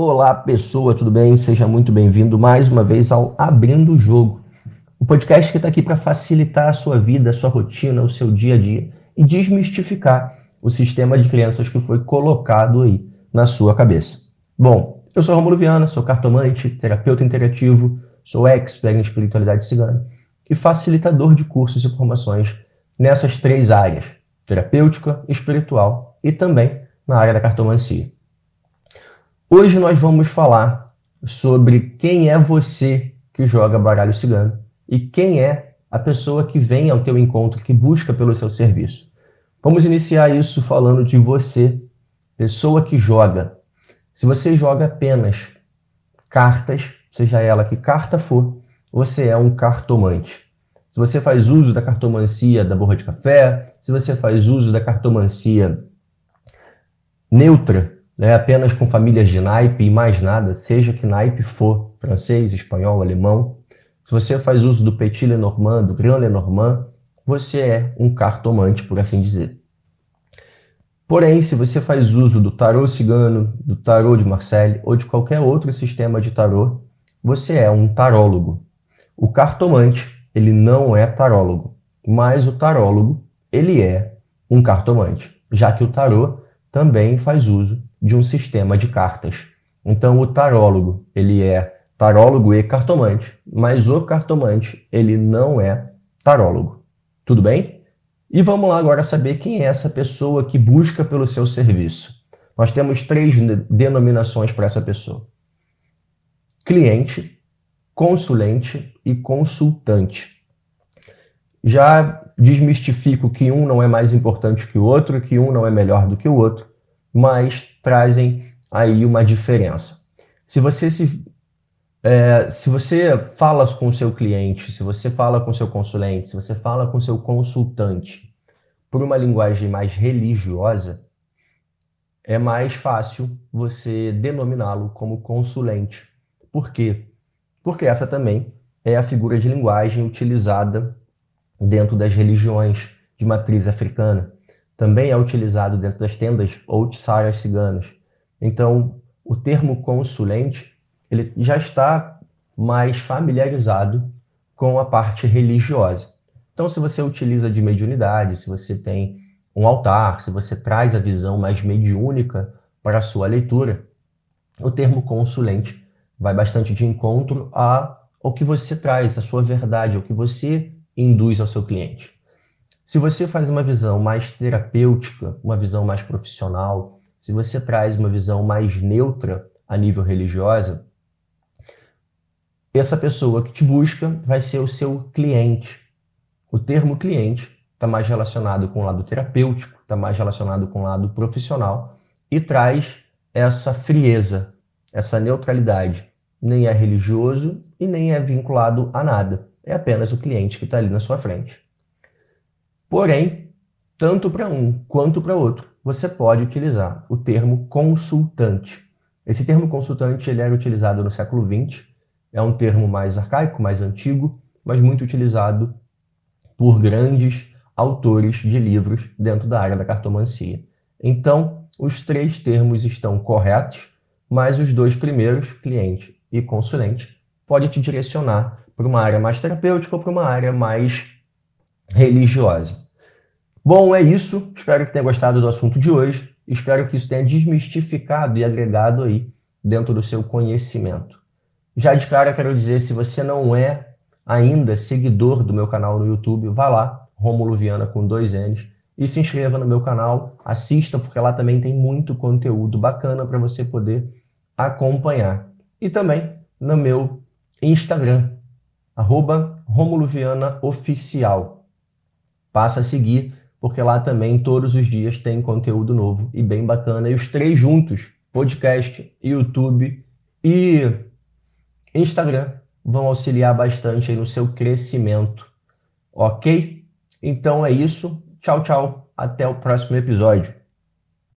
Olá, pessoa, tudo bem? Seja muito bem-vindo mais uma vez ao Abrindo o Jogo, o podcast que está aqui para facilitar a sua vida, a sua rotina, o seu dia a dia e desmistificar o sistema de crenças que foi colocado aí na sua cabeça. Bom, eu sou Romulo Viana, sou cartomante, terapeuta interativo, sou expert em espiritualidade cigana e facilitador de cursos e formações nessas três áreas: terapêutica, espiritual e também na área da cartomancia. Hoje nós vamos falar sobre quem é você que joga baralho cigano e quem é a pessoa que vem ao teu encontro, que busca pelo seu serviço. Vamos iniciar isso falando de você, pessoa que joga. Se você joga apenas cartas, seja ela que carta for, você é um cartomante. Se você faz uso da cartomancia da borra de café, se você faz uso da cartomancia neutra, né, apenas com famílias de naipe e mais nada, seja que naipe for, francês, espanhol, alemão. Se você faz uso do Petit Lenormand, do Grand Lenormand, você é um cartomante, por assim dizer. Porém, se você faz uso do tarô cigano, do tarô de Marseille ou de qualquer outro sistema de tarô, você é um tarólogo. O cartomante, ele não é tarólogo, mas o tarólogo, ele é um cartomante, já que o tarô também faz uso de um sistema de cartas. Então, o tarólogo, ele é tarólogo e cartomante, mas o cartomante, ele não é tarólogo. Tudo bem? E vamos lá agora saber quem é essa pessoa que busca pelo seu serviço. Nós temos três denominações para essa pessoa: cliente, consulente e consultante. Já desmistifico que um não é mais importante que o outro, que um não é melhor do que o outro mas trazem aí uma diferença. Se você se é, se você fala com o seu cliente, se você fala com o seu consulente, se você fala com o seu consultante por uma linguagem mais religiosa, é mais fácil você denominá-lo como consulente. Por quê? Porque essa também é a figura de linguagem utilizada dentro das religiões de matriz africana também é utilizado dentro das tendas ou tsarás ciganas. Então, o termo consulente ele já está mais familiarizado com a parte religiosa. Então, se você utiliza de mediunidade, se você tem um altar, se você traz a visão mais mediúnica para a sua leitura, o termo consulente vai bastante de encontro ao que você traz, a sua verdade, ao que você induz ao seu cliente. Se você faz uma visão mais terapêutica, uma visão mais profissional, se você traz uma visão mais neutra a nível religiosa, essa pessoa que te busca vai ser o seu cliente. O termo cliente está mais relacionado com o lado terapêutico, está mais relacionado com o lado profissional e traz essa frieza, essa neutralidade. Nem é religioso e nem é vinculado a nada. É apenas o cliente que está ali na sua frente. Porém, tanto para um quanto para outro, você pode utilizar o termo consultante. Esse termo consultante ele era utilizado no século XX, é um termo mais arcaico, mais antigo, mas muito utilizado por grandes autores de livros dentro da área da cartomancia. Então, os três termos estão corretos, mas os dois primeiros, cliente e consulente, pode te direcionar para uma área mais terapêutica ou para uma área mais religiosa. Bom, é isso. Espero que tenha gostado do assunto de hoje. Espero que isso tenha desmistificado e agregado aí dentro do seu conhecimento. Já de cara quero dizer, se você não é ainda seguidor do meu canal no YouTube, vá lá, Romulo Viana com dois N's, e se inscreva no meu canal, assista, porque lá também tem muito conteúdo bacana para você poder acompanhar. E também no meu Instagram, arroba Romulo Viana Oficial passa a seguir, porque lá também todos os dias tem conteúdo novo e bem bacana. E os três juntos, podcast, YouTube e Instagram, vão auxiliar bastante no seu crescimento. Ok? Então é isso. Tchau, tchau. Até o próximo episódio.